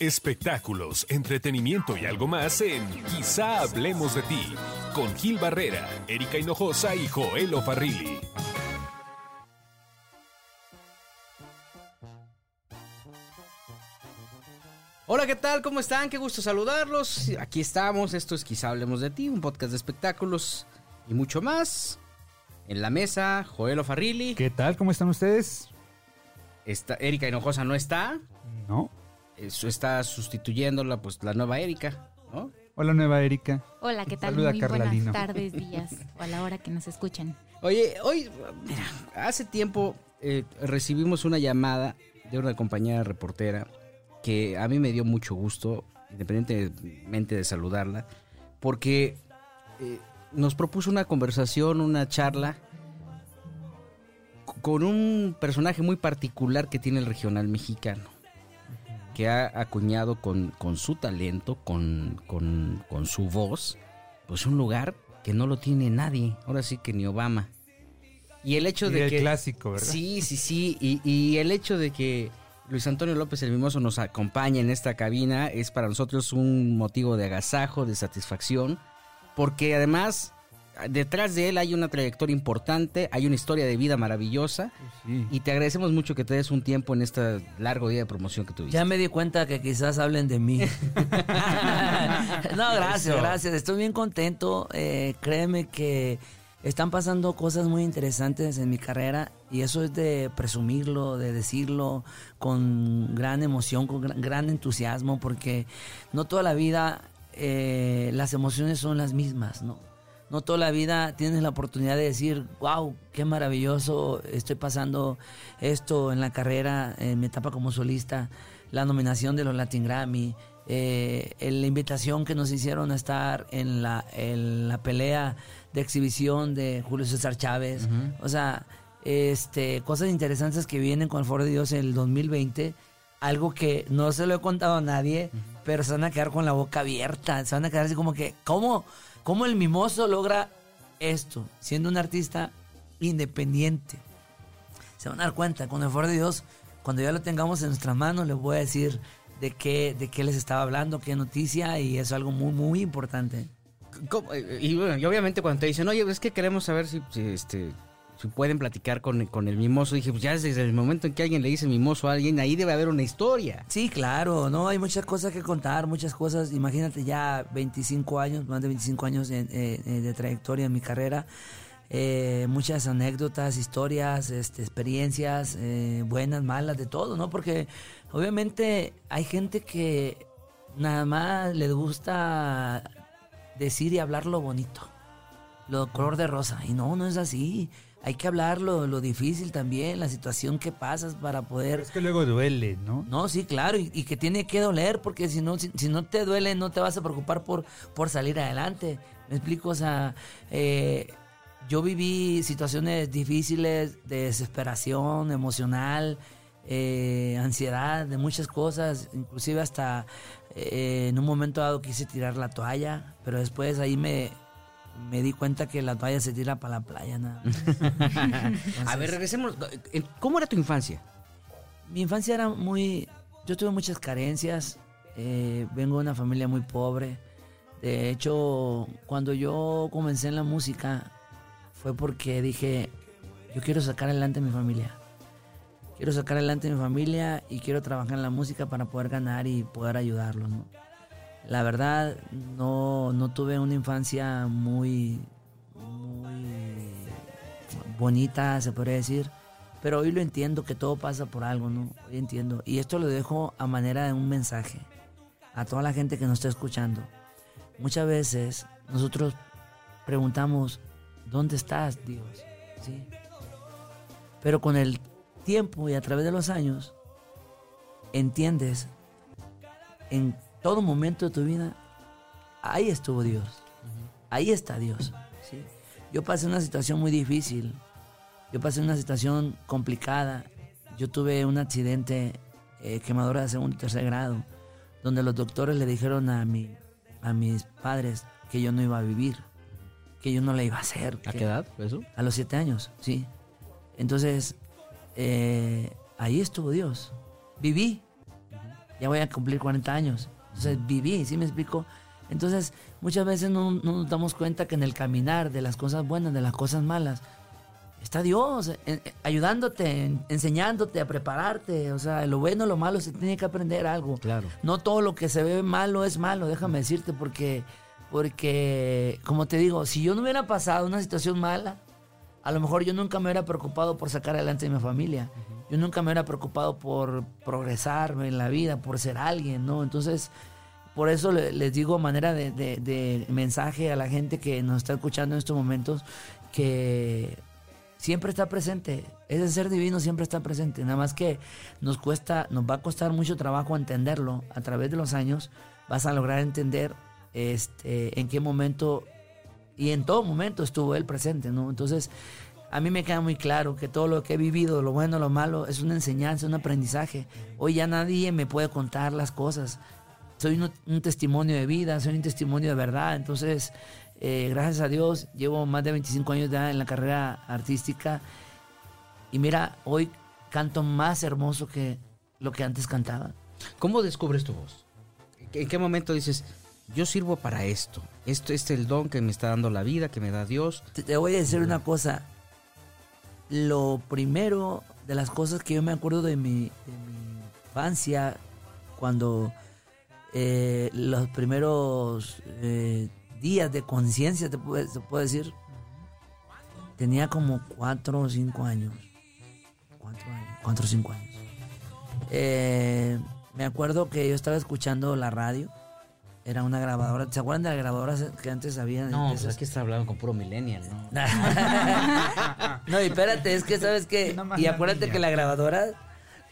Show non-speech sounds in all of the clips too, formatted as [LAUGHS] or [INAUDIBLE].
Espectáculos, entretenimiento y algo más en Quizá hablemos de ti, con Gil Barrera, Erika Hinojosa y Joel Farrilli. Hola, ¿qué tal? ¿Cómo están? Qué gusto saludarlos. Aquí estamos. Esto es Quizá Hablemos de Ti, un podcast de espectáculos y mucho más. En la mesa, Joel Farrilli. ¿Qué tal? ¿Cómo están ustedes? Está, Erika Hinojosa no está. No. Eso está sustituyéndola, pues, la nueva Erika, ¿no? Hola, nueva Erika. Hola, ¿qué tal? Saluda a Muy Carla buenas Lino. tardes, [LAUGHS] días o a la hora que nos escuchan. Oye, hoy, mira, hace tiempo eh, recibimos una llamada de una compañera reportera que a mí me dio mucho gusto, independientemente de saludarla, porque eh, nos propuso una conversación, una charla con un personaje muy particular que tiene el regional mexicano, que ha acuñado con, con su talento, con, con, con su voz, pues un lugar que no lo tiene nadie, ahora sí que ni Obama. Y el hecho Y de el que... clásico, ¿verdad? Sí, sí, sí, y, y el hecho de que Luis Antonio López el Mimoso nos acompañe en esta cabina es para nosotros un motivo de agasajo, de satisfacción, porque además detrás de él hay una trayectoria importante, hay una historia de vida maravillosa Sí. y te agradecemos mucho que te des un tiempo en este largo día de promoción que tuviste. Ya me di cuenta que quizás hablen de mí. [LAUGHS] no, gracias, Eso. gracias. Estoy bien contento. Eh, créeme que están pasando cosas muy interesantes en mi carrera y eso es de presumirlo, de decirlo con gran emoción, con gran, gran entusiasmo, porque no toda la vida eh, las emociones son las mismas, ¿no? No toda la vida tienes la oportunidad de decir, wow, qué maravilloso, estoy pasando esto en la carrera, en mi etapa como solista, la nominación de los Latin Grammy, eh, la invitación que nos hicieron a estar en la, en la pelea de exhibición de Julio César Chávez. O sea, este, cosas interesantes que vienen con el Foro de Dios en el 2020 algo que no se lo he contado a nadie, pero se van a quedar con la boca abierta, se van a quedar así como que, ¿cómo, cómo el mimoso logra esto, siendo un artista independiente? Se van a dar cuenta, con el favor de Dios, cuando ya lo tengamos en nuestras manos, les voy a decir de qué, de qué les estaba hablando, qué noticia, y eso es algo muy, muy importante. Y, bueno, y obviamente cuando te dicen, oye, es que queremos saber si, si, este, si pueden platicar con, con el mimoso, dije, pues ya desde el momento en que alguien le dice mimoso a alguien, ahí debe haber una historia. Sí, claro, no, hay muchas cosas que contar, muchas cosas. Imagínate ya 25 años, más de 25 años en- eh, de trayectoria en mi carrera. eh, muchas anécdotas, historias, este, experiencias, eh, buenas, malas, de todo, ¿no? Porque obviamente hay gente que nada más les gusta decir y hablar lo bonito, lo color de rosa. Y no, no es así. Hay que hablar lo, lo difícil también, la situación que pasas para poder Es que luego duele, ¿no? no, sí, claro, y, y que tiene que doler, porque si no, si, si no te duele, no te vas a preocupar por, por salir adelante. ¿Me explico? O sea, eh, yo viví situaciones difíciles de desesperación emocional, eh, ansiedad, de muchas cosas, inclusive hasta eh, en un momento dado quise tirar la toalla, pero después ahí me, me di cuenta que la toalla se tira para la playa, nada. más. [LAUGHS] a ver, regresemos. Eh, ¿Cómo era tu infancia? Mi infancia era muy... Yo tuve muchas carencias. eh, vengo de una familia muy pobre. De hecho, cuando yo comencé en la música fue porque dije, yo quiero sacar adelante a mi familia. Quiero sacar adelante a mi familia y quiero trabajar en la música para poder ganar y poder ayudarlos. ¿no? La verdad, no, no tuve una infancia muy, muy bonita, se podría decir. Pero hoy lo entiendo que todo pasa por algo, ¿no? Hoy entiendo. Y esto lo dejo a manera de un mensaje a toda la gente que nos está escuchando. Muchas veces nosotros preguntamos, ¿dónde estás, Dios? Pero con el tiempo y a través de los años, entiendes en todo momento de tu vida, ahí estuvo Dios. Ahí está Dios. ¿sí? Yo pasé una situación muy difícil. Yo pasé una situación complicada. Yo tuve un accidente, eh, quemadura de segundo y tercer grado, donde los doctores le dijeron a, mi, a mis padres que yo no iba a vivir, que yo no la iba a hacer. ¿A que- qué edad fue eso? a los siete años, sí. Entonces, eh, ahí estuvo Dios. Viví. ya voy a cumplir 40 años. Entonces viví, ¿sí me explico? Entonces muchas veces no, no nos damos cuenta que en el caminar de las cosas buenas, de las cosas malas, está Dios eh, eh, ayudándote, en- enseñándote a prepararte. O sea, lo bueno, lo malo, se tiene que aprender algo. Claro. No todo lo que se ve malo es malo, déjame decirte, porque, porque, como te digo, si yo no hubiera pasado una situación mala, a lo mejor yo nunca me hubiera preocupado por sacar adelante a mi familia. Yo nunca me hubiera preocupado por progresar en la vida, por ser alguien, ¿no? Entonces, por eso le- les digo a manera de, de- de mensaje a la gente que nos está escuchando en estos momentos, que siempre está presente. Ese ser divino siempre está presente. Nada más que nos cuesta, nos va a costar mucho trabajo entenderlo. A través de los años vas a lograr entender este, en qué momento y en todo momento estuvo él presente, ¿no? Entonces, a mí me queda muy claro que todo lo que he vivido, lo bueno, lo malo, es una enseñanza, un aprendizaje. Hoy ya nadie me puede contar las cosas. Soy un, un testimonio de vida, soy un testimonio de verdad. Entonces, eh, gracias a Dios, llevo más de 25 años ya en la carrera artística. Y mira, hoy canto más hermoso que lo que antes cantaba. ¿Cómo descubres tu voz? ¿En qué momento dices, yo sirvo para esto? Esto es el don que me está dando la vida, que me da Dios. Te, te voy a decir una cosa. Lo primero de las cosas que yo me acuerdo de mi, de mi infancia, cuando eh, los primeros eh, días de conciencia, te te puedo decir, tenía como cuatro o cinco años. Cuatro años, cuatro o cinco años. Eh, me acuerdo que yo estaba escuchando la radio. Era una grabadora. ¿Se acuerdan de las grabadoras que antes había? No, pues esas? aquí está hablando con puro millennial, ¿no? [LAUGHS] no, y espérate, es que sabes que. Y acuérdate que la grabadora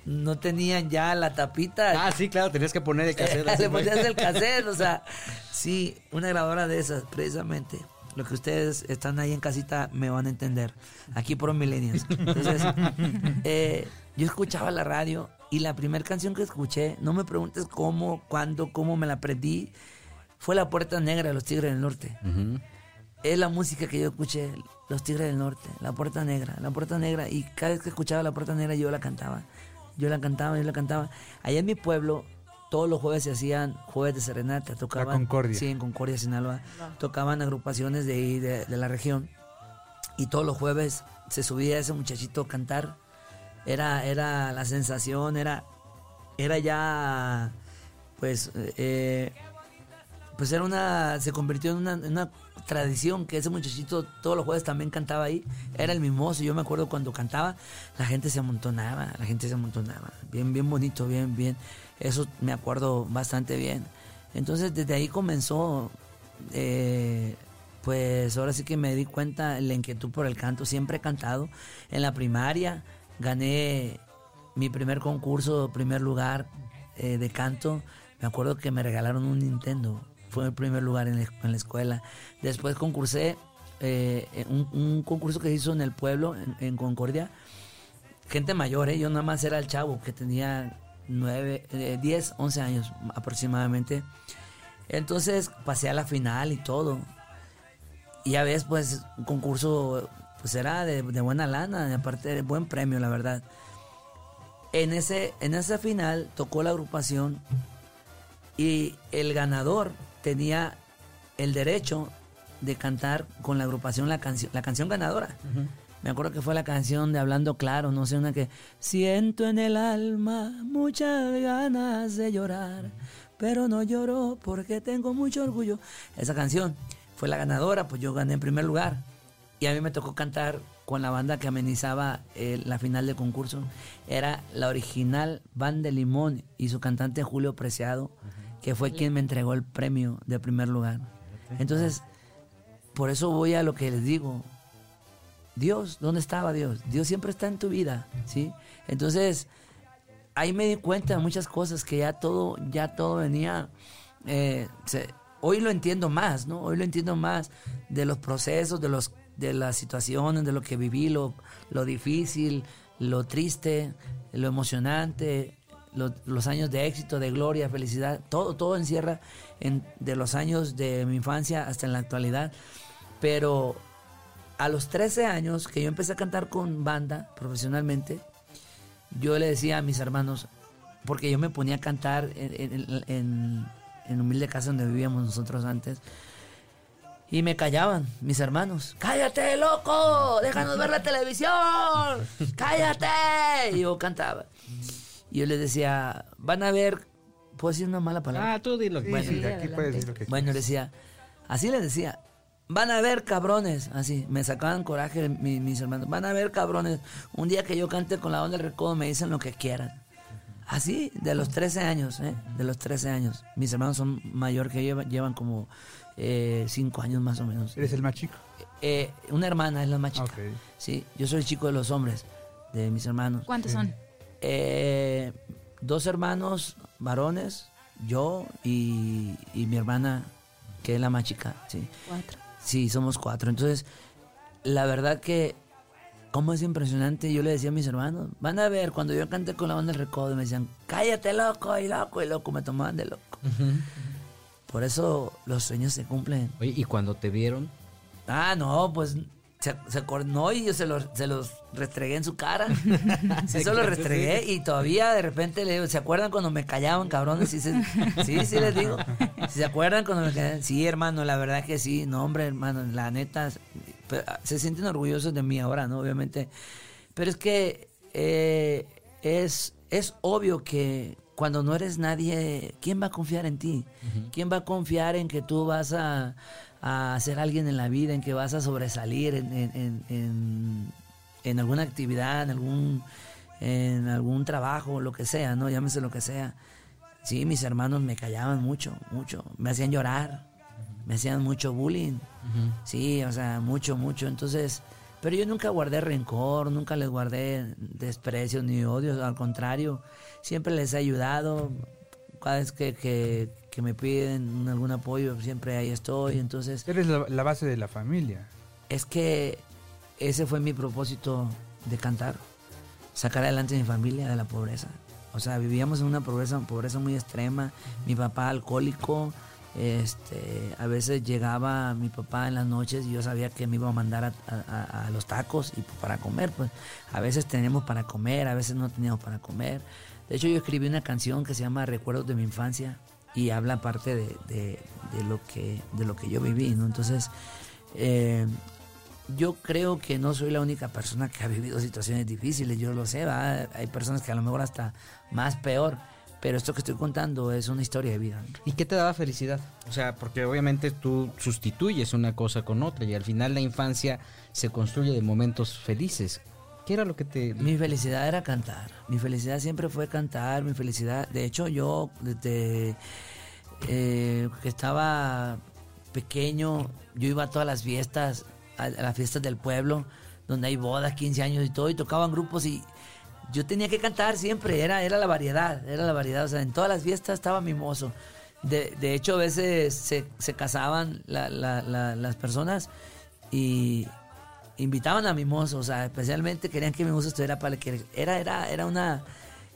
no tenían ya la tapita. Ah, sí, claro, tenías que poner el cassette. [LAUGHS] Le ponías el [LAUGHS] cassette, o sea, sí, una grabadora de esas, precisamente. Lo que ustedes están ahí en casita me van a entender. Aquí por millennials. Entonces, eh, yo escuchaba la radio y la primera canción que escuché, no me preguntes cómo, cuándo, cómo me la aprendí, fue La Puerta Negra de los Tigres del Norte. Ujú. Es la música que yo escuché, Los Tigres del Norte, La Puerta Negra, La Puerta Negra. Y cada vez que escuchaba La Puerta Negra yo la cantaba. Yo la cantaba, yo la cantaba. Allá en mi pueblo, todos los jueves se hacían jueves de serenata. Tocaban, Concordia. Sí, en Concordia, Sinaloa. Tocaban agrupaciones de ahí, de, de la región. Y todos los jueves se subía ese muchachito a cantar. Era, era la sensación, era, era ya, pues, eh, pues era una, se convirtió en una, tradición que ese muchachito todos los jueves también cantaba ahí. Era el mimoso. Yo me acuerdo cuando cantaba, la gente se amontonaba, la gente se amontonaba. Bien, bien bonito, bien, bien. Eso me acuerdo bastante bien. Entonces desde ahí comenzó, eh, pues ahora sí que me di cuenta la inquietud por el canto. Siempre he cantado. En la primaria gané mi primer concurso, primer lugar eh, de canto. Me acuerdo que me regalaron un Nintendo. Fue el primer lugar en la, escuela. Después concursé eh, un, concurso que se hizo en el pueblo, en, Concordia. Gente mayor, ¿eh? yo nada más era el chavo que tenía 9, eh, 10, 11 años aproximadamente. Entonces pasé a la final y todo. Y ya ves, pues, un concurso, pues era de, de buena lana, aparte de buen premio, la verdad. En, ese, en esa final tocó la agrupación y el ganador tenía el derecho de cantar con la agrupación la, canción la canción ganadora. Me acuerdo que fue la canción de Hablando Claro, no sé, una que siento en el alma muchas ganas de llorar, pero no lloro porque tengo mucho orgullo. Esa canción fue la ganadora, pues yo gané en primer lugar. Y a mí me tocó cantar con la banda que amenizaba eh, la final del concurso. Era la original Banda de Limón y su cantante Julio Preciado, que fue quien me entregó el premio de primer lugar. Entonces, por eso voy a lo que les digo. Dios, ¿dónde estaba Dios? Dios siempre está en tu vida, ¿sí? Entonces, ahí me di cuenta de muchas cosas que ya todo, ya todo venía. eh, se- hoy lo entiendo más, ¿no? Hoy lo entiendo más de los procesos, de los, de las situaciones, de lo que viví, lo, lo difícil, lo triste, lo emocionante, lo- los años de éxito, de gloria, felicidad, todo, todo encierra en, de los años de mi infancia hasta en la actualidad. Pero a los 13 años que yo empecé a cantar con banda profesionalmente, yo le decía a mis hermanos, porque yo me ponía a cantar en, en, en, en humilde casa donde vivíamos nosotros antes. Y me callaban mis hermanos. ¡Cállate, loco! ¡Déjanos ver la televisión! ¡Cállate! Y yo cantaba. Y yo les decía, van a ver... ¿Puedo decir una mala palabra? Ah, tú dilo. Bueno, sí, sí, aquí adelante. puedes decir lo que Bueno, decía, así les decía, van a ver cabrones, así, me sacaban coraje mi- mis hermanos, van a ver cabrones, un día que yo cante con la onda del recodo me dicen lo que quieran. Así, de los 13 años, ¿eh? De los 13 años. Mis hermanos son mayor que yo, llevan, llevan como 5 años más o menos. ¿Eres el más chico? Eh, una hermana es la más chica. Sí, yo soy el chico de los hombres, de mis hermanos. ¿Cuántos son? Eh, dos hermanos varones, yo y, y mi hermana, que es la más chica, sí. Cuatro. Sí, somos cuatro. Entonces, la verdad que, como es impresionante, yo le decía a mis hermanos, van a ver, cuando yo canté con la banda del recodo, me decían, cállate loco, y loco, y loco, me tomaban de loco. Por eso los sueños se cumplen. Oye, y cuando te vieron, Ah, no, pues se, se acordó y yo se los, se los restregué en su cara. [LAUGHS] Sí, se los restregué y todavía de repente le digo, ¿se acuerdan cuando me callaban, cabrones? Sí, se- sí, sí les digo. ¿Se acuerdan cuando me callaban? Sí, hermano, la verdad que sí. No, hombre, hermano, la neta, ah, se sienten orgullosos de mí ahora, ¿no? Obviamente. Pero es que eh, es, es obvio que cuando no eres nadie, ¿quién va a confiar en ti? ¿Quién va a confiar en que tú vas a, a ser alguien en la vida, en que vas a sobresalir en, en- en- en- alguna actividad, en algún, en algún trabajo, lo que sea, ¿no? Llámese lo que sea. Sí, mis hermanos me callaban mucho, mucho. Me hacían llorar, me hacían mucho bullying. Sí, o sea, mucho, mucho. Entonces, pero yo nunca guardé rencor, nunca les guardé desprecio ni odio, al contrario, siempre les he ayudado. Cada vez que, que, que me piden algún apoyo, siempre ahí estoy. Entonces, Eres la, la base de la familia. es que ese fue mi propósito de cantar, sacar adelante a mi familia de la pobreza. O sea, vivíamos en una pobreza, pobreza muy extrema. Mi papá alcohólico, este, a veces llegaba mi papá en las noches y yo sabía que me iba a mandar a, los tacos y para comer. Pues a veces teníamos para comer, a veces no teníamos para comer. De hecho, yo escribí una canción que se llama Recuerdos de mi infancia y habla parte de, lo que de lo que yo viví, ¿no? Entonces, eh, yo creo que no soy la única persona que ha vivido situaciones difíciles, yo lo sé, ¿va? hay personas que a lo mejor hasta más peor, pero esto que estoy contando es una historia de vida. ¿no? ¿y qué te daba felicidad? O sea, porque obviamente tú sustituyes una cosa con otra y al final la infancia se construye de momentos felices. ¿Qué era lo que te... Mi felicidad era cantar, mi felicidad siempre fue cantar, mi felicidad, de hecho yo desde eh, que estaba pequeño, yo iba a todas las fiestas, a, a las fiestas del pueblo, donde hay bodas, 15 años y todo, y tocaban grupos y yo tenía que cantar siempre, era, era la variedad, era la variedad, o sea, en todas las fiestas estaba mimoso. De, de hecho, a veces se, se casaban la- la- la- las personas y invitaban a mimoso, o sea, especialmente querían que mimoso estuviera para que era, era, era una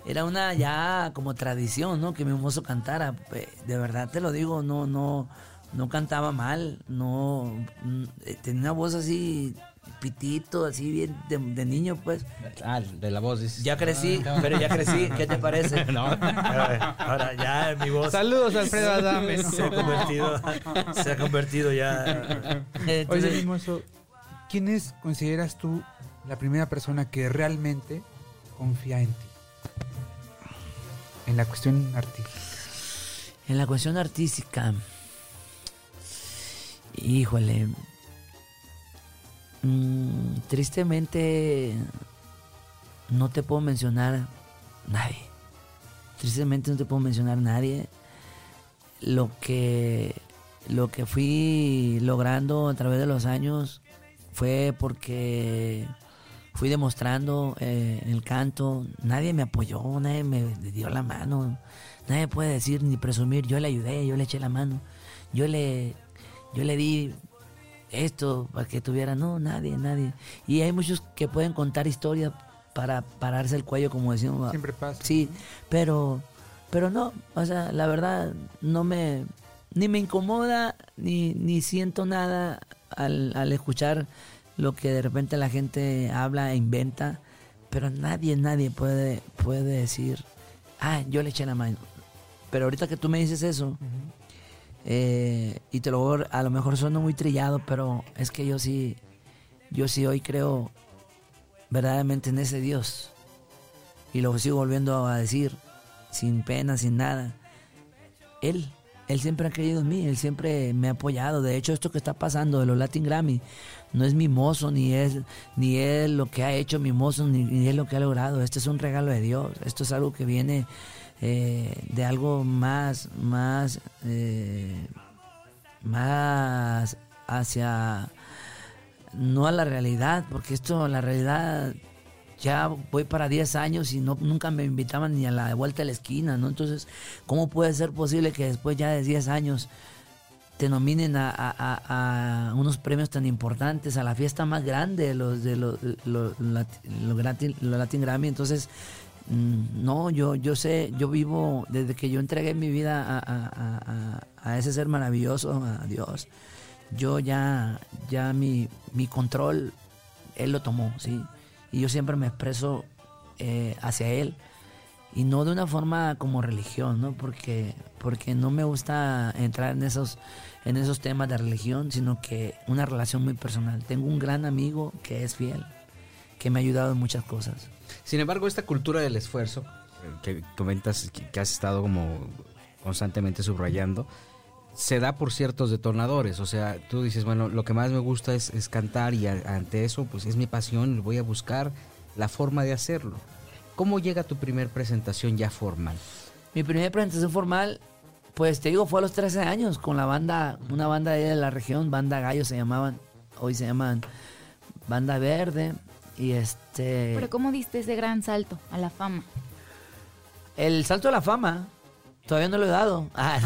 era una ya como tradición, ¿no? Que mimoso cantara. De verdad te lo digo, no, no, no cantaba mal, no mm, eh, tenía una voz así pitito, así bien de, de niño, pues. Ah, de la voz. dices. Ya crecí, pero ya crecí, ¿qué te parece? [LAUGHS] No. Ahora ya mi voz Saludos, Alfredo Adames. se ha convertido, se ha convertido ya. Oye, Entonces, Mimoso, ¿quién es, consideras tú, la primera persona que realmente confía en ti? En la cuestión artística. En la cuestión artística, híjole, mm, tristemente no te puedo mencionar nadie. Tristemente no te puedo mencionar nadie. Lo que, lo que fui logrando a través de los años fue porque fui demostrando eh, en el canto. Nadie me apoyó, nadie me dio la mano. Nadie puede decir ni presumir, yo le ayudé, yo le eché la mano, yo le, yo le di esto para que tuviera, no, nadie, nadie. Y hay muchos que pueden contar historias para pararse el cuello, como decimos. Siempre pasa. Sí, pero, pero no, o sea, la verdad no me, ni me incomoda, ni, ni siento nada al, al escuchar lo que de repente la gente habla e inventa, pero nadie, nadie puede, puede decir ah, yo le eché la mano. Pero ahorita que tú me dices eso, eh, y te lo voy a- lo mejor sueno muy trillado, pero es que yo sí, yo sí hoy creo verdaderamente en ese Dios. Y lo sigo volviendo a decir, sin pena, sin nada. Él, él siempre ha creído en mí, él siempre me ha apoyado. De hecho, esto que está pasando de los Latin Grammy no es mimoso, ni es, ni es lo que ha hecho mimoso, ni, ni es lo que ha logrado. Este es un regalo de Dios. Esto es algo que viene eh, de algo más, más, eh, más hacia no a la realidad, porque esto, la realidad, ya voy para 10 años y no, nunca me invitaban ni a la vuelta de la esquina, ¿no? Entonces, ¿cómo puede ser posible que después ya de 10 años te nominen a, a- a- a unos premios tan importantes, a la fiesta más grande de los de los, los, los los Latin Grammy? Entonces, no, yo, yo sé, yo vivo, desde que yo entregué mi vida a ese ser maravilloso, a Dios, yo ya, ya mi, mi control, Él lo tomó, ¿sí? Y yo siempre me expreso eh, hacia Él y no de una forma como religión, ¿no? Porque, porque no me gusta entrar en esos, en esos temas de religión, sino que una relación muy personal. Tengo un gran amigo que es fiel, que me ha ayudado en muchas cosas. Sin embargo, esta cultura del esfuerzo, eh, que comentas que, has estado como constantemente subrayando, se da por ciertos detonadores. O sea, tú dices, bueno, lo que más me gusta es, cantar y ante eso, pues es mi pasión, voy a buscar la forma de hacerlo. ¿Cómo llega tu primer presentación ya formal? Mi primera presentación formal, pues te digo, fue a los 13 años con la banda, una banda de la región, Banda Gallo se llamaban, hoy se llaman Banda Verde. Y este. Pero ¿cómo diste ese gran salto a la fama? El salto a la fama, todavía no lo he dado. [LAUGHS] Ah.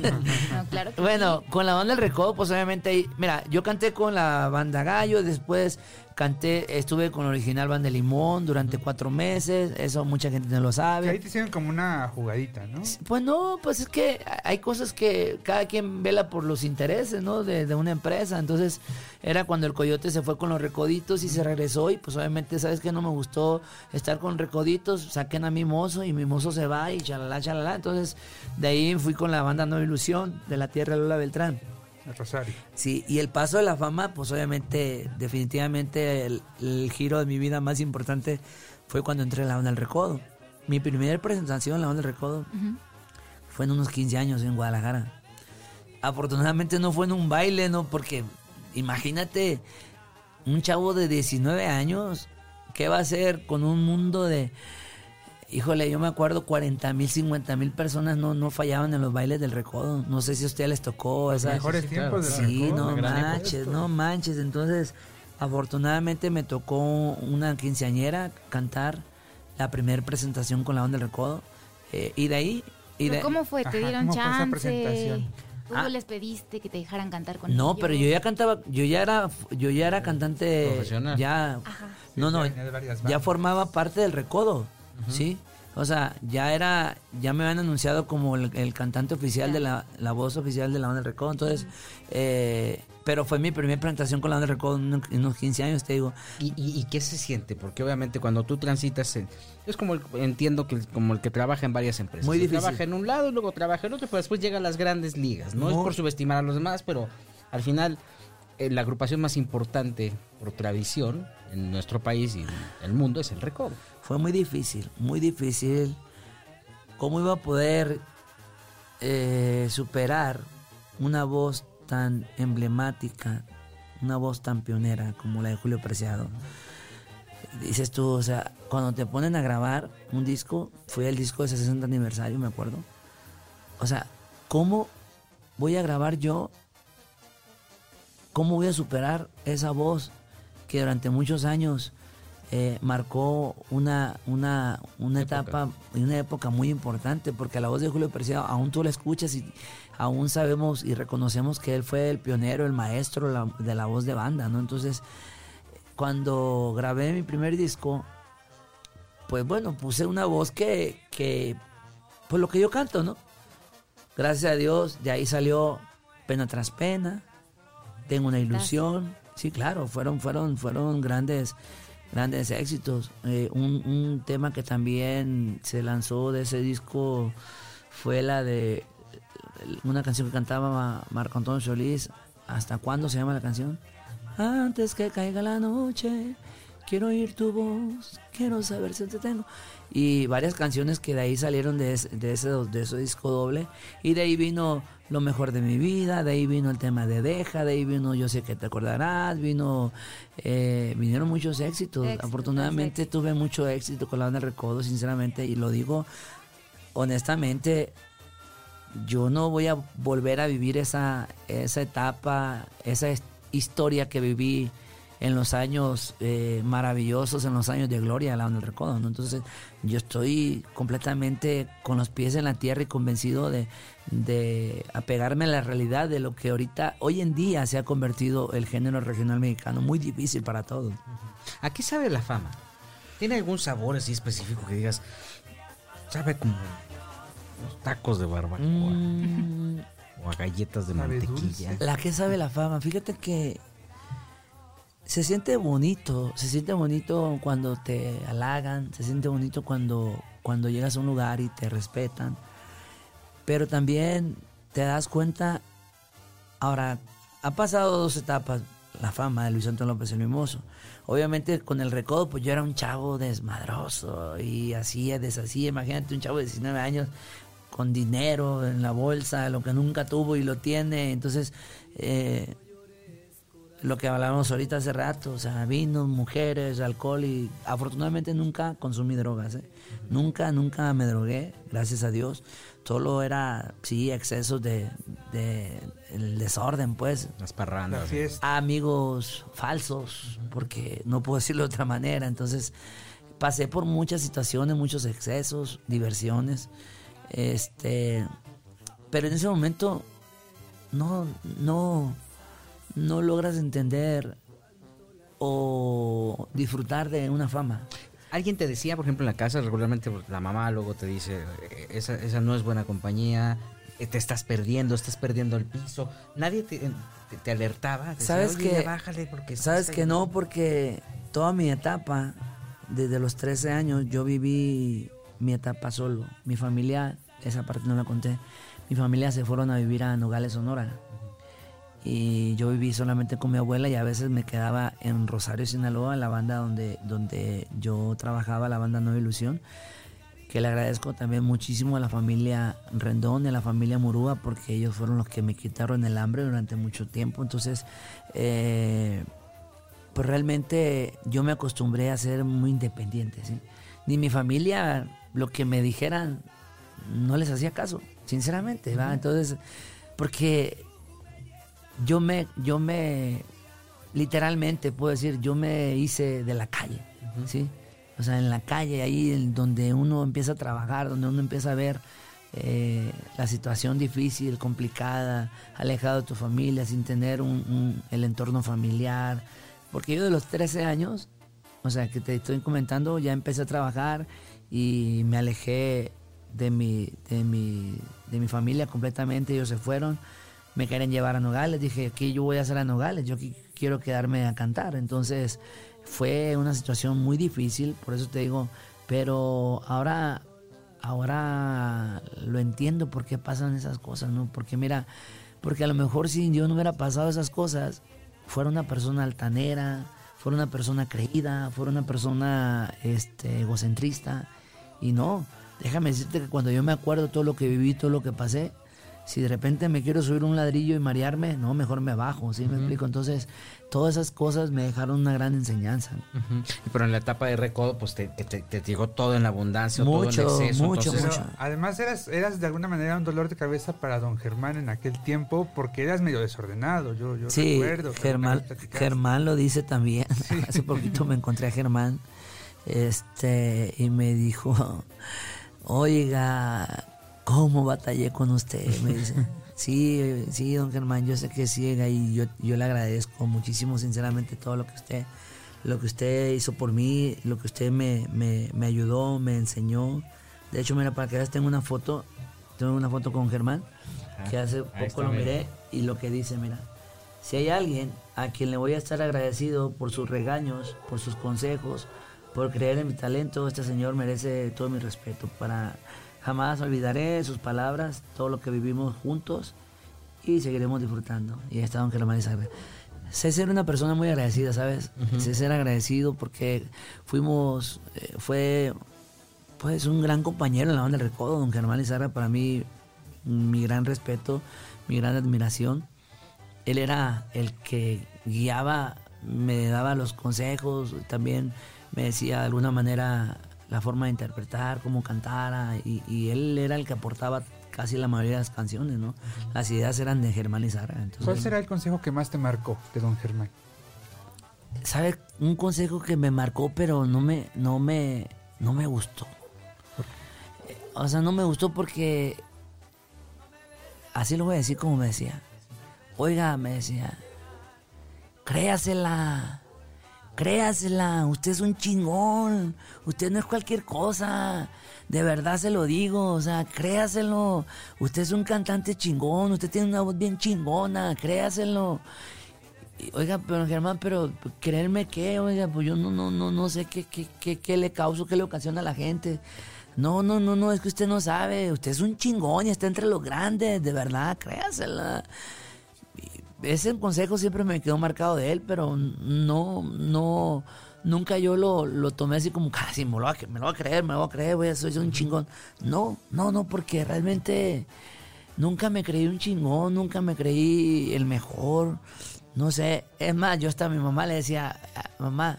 No, claro que Bueno, con la banda El Recodo, pues obviamente mira, yo canté con la banda Gallo, después canté, estuve con original banda Limón durante cuatro meses, eso mucha gente no lo sabe. ahí te hicieron como una jugadita, ¿no? Pues no, pues es que hay cosas que cada quien vela por los intereses, ¿no? De, de una empresa. Entonces, era cuando el coyote se fue con los recoditos y se regresó. Y pues obviamente, ¿sabes que No me gustó estar con recoditos. Saquen a mi mozo y mi mozo se va y chalala, chalala. Entonces, de ahí fui con la banda Nueva Ilusión de la Tierra de Lola Beltrán. Rosario. Sí, y el paso de la fama, pues obviamente, definitivamente el, el giro de mi vida más importante fue cuando entré en la banda del Recodo. Mi primera presentación en la banda del Recodo fue en unos 15 años en Guadalajara. Afortunadamente no fue en un baile, ¿no? Porque imagínate un chavo de 19 años, ¿qué va a hacer con un mundo de... Híjole, yo me acuerdo 40 mil, 50 mil personas no, no fallaban en los bailes del recodo. No sé si a usted les tocó esa, Mejores sí, tiempos claro. de la Sí, Recodo. no manches, no manches. Entonces, afortunadamente me tocó una quinceañera cantar la primera presentación con la banda del recodo. Eh, y de ahí... Y ¿Pero de, ¿Cómo fue? ¿Te Ajá, dieron ¿cómo fue esa chance? presentación? ¿Tú Ah. les pediste que te dejaran cantar con No, ellos? pero yo ya cantaba, yo ya era, yo ya era cantante, Profesional. ya, Ajá. no, no, ya formaba parte del recodo, ¿sí? O sea, ya era, ya me habían anunciado como el, el cantante oficial de la, la voz oficial de la banda del recodo, entonces, eh, pero fue mi primera presentación con la banda del recodo en unos- en unos 15 años, te digo. ¿Y, y, y qué se siente? Porque obviamente cuando tú transitas, en- es como el- entiendo que como el que trabaja en varias empresas. Muy difícil. Trabaja en un lado y luego trabaja en otro, pero después llega a las grandes ligas. No, es por subestimar a los demás, pero al final la agrupación más importante por tradición en nuestro país y en el mundo es el Recodo. Fue muy difícil, muy difícil. ¿Cómo iba a poder eh, superar una voz tan emblemática, una voz tan pionera como la de Julio Preciado? Dices tú, o sea, cuando te ponen a grabar un disco, fue el disco de 60 aniversario, me acuerdo. O sea, ¿cómo voy a grabar yo? ¿Cómo voy a superar esa voz que durante muchos años eh, marcó una, una, una Época. etapa y una época muy importante? Porque la voz de Julio Preciado, aún tú la escuchas y aún sabemos y reconocemos que él fue el pionero, el maestro la- de la voz de banda, ¿no? Entonces, cuando grabé mi primer disco, pues bueno, puse una voz que, que pues lo que yo canto, ¿no? Gracias a Dios, de ahí salió Pena tras Pena, Tengo una ilusión. Sí, claro, fueron, fueron, fueron grandes, grandes éxitos. Eh, un, un tema que también se lanzó de ese disco fue la de una canción que cantaba Marco Antonio Solís. ¿Hasta cuándo se llama la canción? Antes que caiga la noche, quiero oír tu voz, quiero saber si te tengo. Y varias canciones que de ahí salieron de ese, de ese, de ese disco doble. Y de ahí vino Lo mejor de mi vida, de ahí vino el tema de Deja, de ahí vino Yo sé que te acordarás, vino eh, vinieron muchos éxitos. Afortunadamente tuve mucho éxito con la banda Recodo, sinceramente, y lo digo honestamente, yo no voy a volver a vivir esa, esa etapa, esa es- historia que viví en los años eh, maravillosos, en los años de gloria de la banda del recodo. ¿no? Entonces, yo estoy completamente con los pies en la tierra y convencido de, de apegarme a la realidad de lo que ahorita, hoy en día, se ha convertido el género regional mexicano. Muy difícil para todos. ¿A qué sabe la fama? ¿Tiene algún sabor así específico que digas, sabe como unos tacos de barbacoa Mm, o a galletas de mantequilla? La que sabe la fama, fíjate que se siente bonito, se siente bonito cuando te halagan, se siente bonito cuando, cuando llegas a un lugar y te respetan, pero también te das cuenta, ahora, ha pasado dos etapas la fama de Luis Antonio López el Mimoso. Obviamente con el recodo, pues yo era un chavo desmadroso y hacía, deshacía, imagínate un chavo de 19 años con dinero en la bolsa, lo que nunca tuvo y lo tiene, entonces... eh, lo que hablábamos ahorita hace rato, o sea, vinos, mujeres, alcohol y afortunadamente nunca consumí drogas, ¿eh? Nunca, nunca me drogué, gracias a Dios. Solo era, sí, excesos de, de el desorden, pues. Las La parrandas. fiesta. Amigos falsos, porque no puedo decirlo de otra manera. Entonces, pasé por muchas situaciones, muchos excesos, diversiones. Este, pero en ese momento no, no, no logras entender o disfrutar de una fama. Alguien te decía, por ejemplo, en la casa, regularmente pues, la mamá luego te dice, "Eh, esa, esa no es buena compañía, eh, te estás perdiendo, estás perdiendo el piso. Nadie te, te- te alertaba. te decía, ¿Sabes "Oye, que bájale porque Sabes que no, cayendo". porque toda mi etapa, desde los 13 años, yo viví mi etapa solo. Mi familia, esa parte no la conté, mi familia se fueron a vivir a Nogales, Sonora. Y yo viví solamente con mi abuela y a veces me quedaba en Rosario, Sinaloa, en la banda donde, donde yo trabajaba, la banda Nueva Ilusión. Que le agradezco también muchísimo a la familia Rendón y a la familia Murúa porque ellos fueron los que me quitaron el hambre durante mucho tiempo. Entonces, eh, pues realmente yo me acostumbré a ser muy independiente. ¿sí? Ni mi familia, lo que me dijeran, no les hacía caso, sinceramente. ¿va? Entonces, porque yo me, yo me, literalmente puedo decir, yo me hice de la calle, ¿sí? O sea, en la calle, ahí donde uno empieza a trabajar, donde uno empieza a ver eh, la situación difícil, complicada, alejado de tu familia, sin tener un, un- el entorno familiar. Porque yo de los 13 años, o sea, que te estoy comentando, ya empecé a trabajar y me alejé de mi, de mi, de mi familia completamente, ellos se fueron, me querían llevar a Nogales, dije, ¿qué yo voy a hacer a Nogales? Yo aquí quiero quedarme a cantar. Entonces fue una situación muy difícil, por eso te digo, pero ahora, ahora lo entiendo por qué pasan esas cosas, ¿no? Porque mira, porque a lo mejor si yo no hubiera pasado esas cosas, fuera una persona altanera, fuera una persona creída, fuera una persona este, egocentrista. Y no, déjame decirte que cuando yo me acuerdo todo lo que viví, todo lo que pasé, si de repente me quiero subir un ladrillo y marearme, no, mejor me bajo, ¿sí me explico? Entonces, todas esas cosas me dejaron una gran enseñanza. Ujú. Pero en la etapa de recodo, pues te, te, te llegó todo en abundancia, Mucho, todo en exceso. mucho, entonces, Pero además eras, eras de alguna manera un dolor de cabeza para don Germán en aquel tiempo porque eras medio desordenado. Yo, yo Sí, recuerdo. que Germán. Germán lo dice también. [LAUGHS] Hace poquito me encontré a Germán este y me dijo, oiga, ¿cómo batallé con usted? Me dice, [LAUGHS] sí, sí, don Germán, yo sé que sí, y yo, yo le agradezco muchísimo, sinceramente, todo lo que usted, lo que usted hizo por mí, lo que usted me, me, me ayudó, me enseñó. De hecho, mira, para que veas, tengo una foto, tengo una foto con Germán, que hace poco lo miré y lo que dice, mira, si hay alguien a quien le voy a estar agradecido por sus regaños, por sus consejos, por creer en mi talento, este señor merece todo mi respeto. Para jamás olvidaré sus palabras, todo lo que vivimos juntos y seguiremos disfrutando. Y está don Germán Isabel. Sé ser una persona muy agradecida, ¿sabes? Sé ser agradecido porque fuimos, eh, fue pues un gran compañero en la banda del recodo, don Germán Lizarra, para mí mi gran respeto, mi gran admiración. Él era el que guiaba, me daba los consejos, también me decía de alguna manera la forma de interpretar, cómo cantara, y, y él era el que aportaba casi la mayoría de las canciones, ¿no? Las ideas eran de Germán Lizarra. Entonces, ¿Cuál será el consejo que más te marcó de don Germán? ¿Sabe? Un consejo que me marcó, pero no me, no me, no me gustó. Eh, O sea, no me gustó porque así lo voy a decir como me decía. Oiga, me decía, créasela, créasela, usted es un chingón, usted no es cualquier cosa, de verdad se lo digo, o sea, créaselo, usted es un cantante chingón, usted tiene una voz bien chingona, créaselo. Oiga, pero Germán, pero creerme qué, oiga, pues yo no, no, no, no sé qué, qué, qué, qué le causo, qué le ocasiona a la gente. No, no, no, no, es que usted no sabe, usted es un chingón y está entre los grandes, de verdad, créasela. Ese consejo siempre me quedó marcado de él, pero no, no, nunca yo lo, lo tomé así como casi me lo, va a, cre- me lo va a creer, me lo va a creer, voy a soy un chingón. No, no, no, porque realmente nunca me creí un chingón, nunca me creí el mejor. No sé, es más, yo hasta a mi mamá le decía, "Ah, mamá,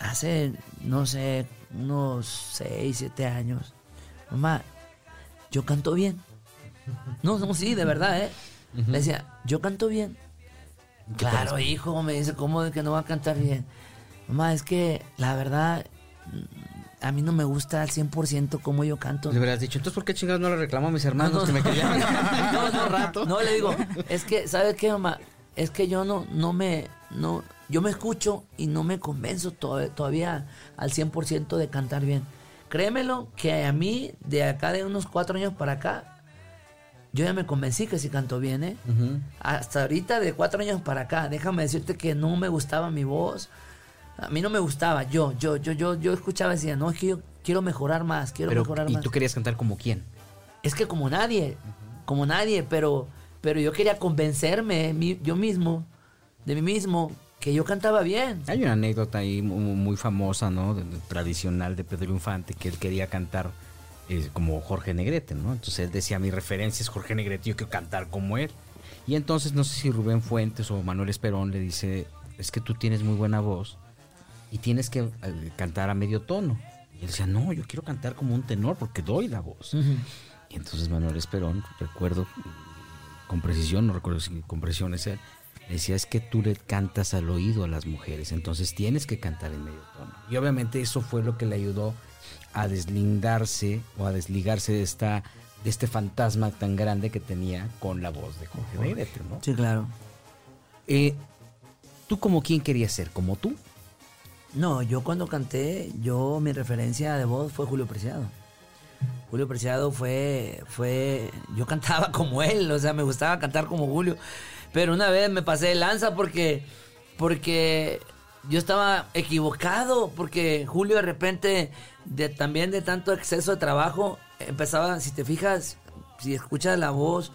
hace, no sé, unos 6, 7 años, mamá, yo canto bien. No, no, sí, de verdad, ¿eh? Le decía, yo canto bien. Claro, hijo, me dice, ¿cómo de que no va a cantar bien? Mamá, es que la verdad, a mí no me gusta al 100% cómo yo canto. Le hubieras dicho, entonces, ¿por qué chingados no le reclamo a mis hermanos No, no, que me querían? [LAUGHS] no, no, no, le digo, es que, ¿sabes qué, mamá? Es que yo no, no me, no, yo me escucho y no me convenzo to- todavía al 100% de cantar bien. Créemelo que a mí, de acá de unos cuatro años para acá, yo ya me convencí que sí canto bien, ¿eh? Hasta ahorita, de cuatro años para acá, déjame decirte que no me gustaba mi voz. A mí no me gustaba, yo, yo, yo, yo, yo escuchaba y decía, no, es que yo quiero mejorar más, quiero Pero, mejorar ¿y más. tú querías cantar como quién? Es que como nadie, como nadie, pero, pero yo quería convencerme mi- yo mismo, de mí mismo, que yo cantaba bien. Hay una anécdota ahí mu- muy, famosa, ¿no? De- de- tradicional de Pedro Infante, que él quería cantar eh, como Jorge Negrete, ¿no? Entonces él decía, mi referencia es Jorge Negrete, yo quiero cantar como él. Y entonces no sé si Rubén Fuentes o Manuel Esperón le dice, es que tú tienes muy buena voz y tienes que eh, cantar a medio tono. Y él decía, no, yo quiero cantar como un tenor porque doy la voz. Y entonces Manuel Esperón, recuerdo con precisión, no recuerdo si con precisión es él, decía es que tú le cantas al oído a las mujeres, entonces tienes que cantar en medio tono. Y obviamente eso fue lo que le ayudó a deslindarse o a desligarse de esta de este fantasma tan grande que tenía con la voz de Jorge Negrete, ¿no? Sí, claro. Eh, ¿Tú como quién querías ser? ¿Como tú? No, yo cuando canté, yo mi referencia de voz fue Julio Preciado. Julio Preciado fue, fue, yo cantaba [LAUGHS] como él, o sea, me gustaba cantar como Julio. Pero una vez me pasé de lanza porque, porque yo estaba equivocado, porque Julio de repente, de, también de tanto exceso de trabajo, empezaba, si te fijas, si escuchas la voz,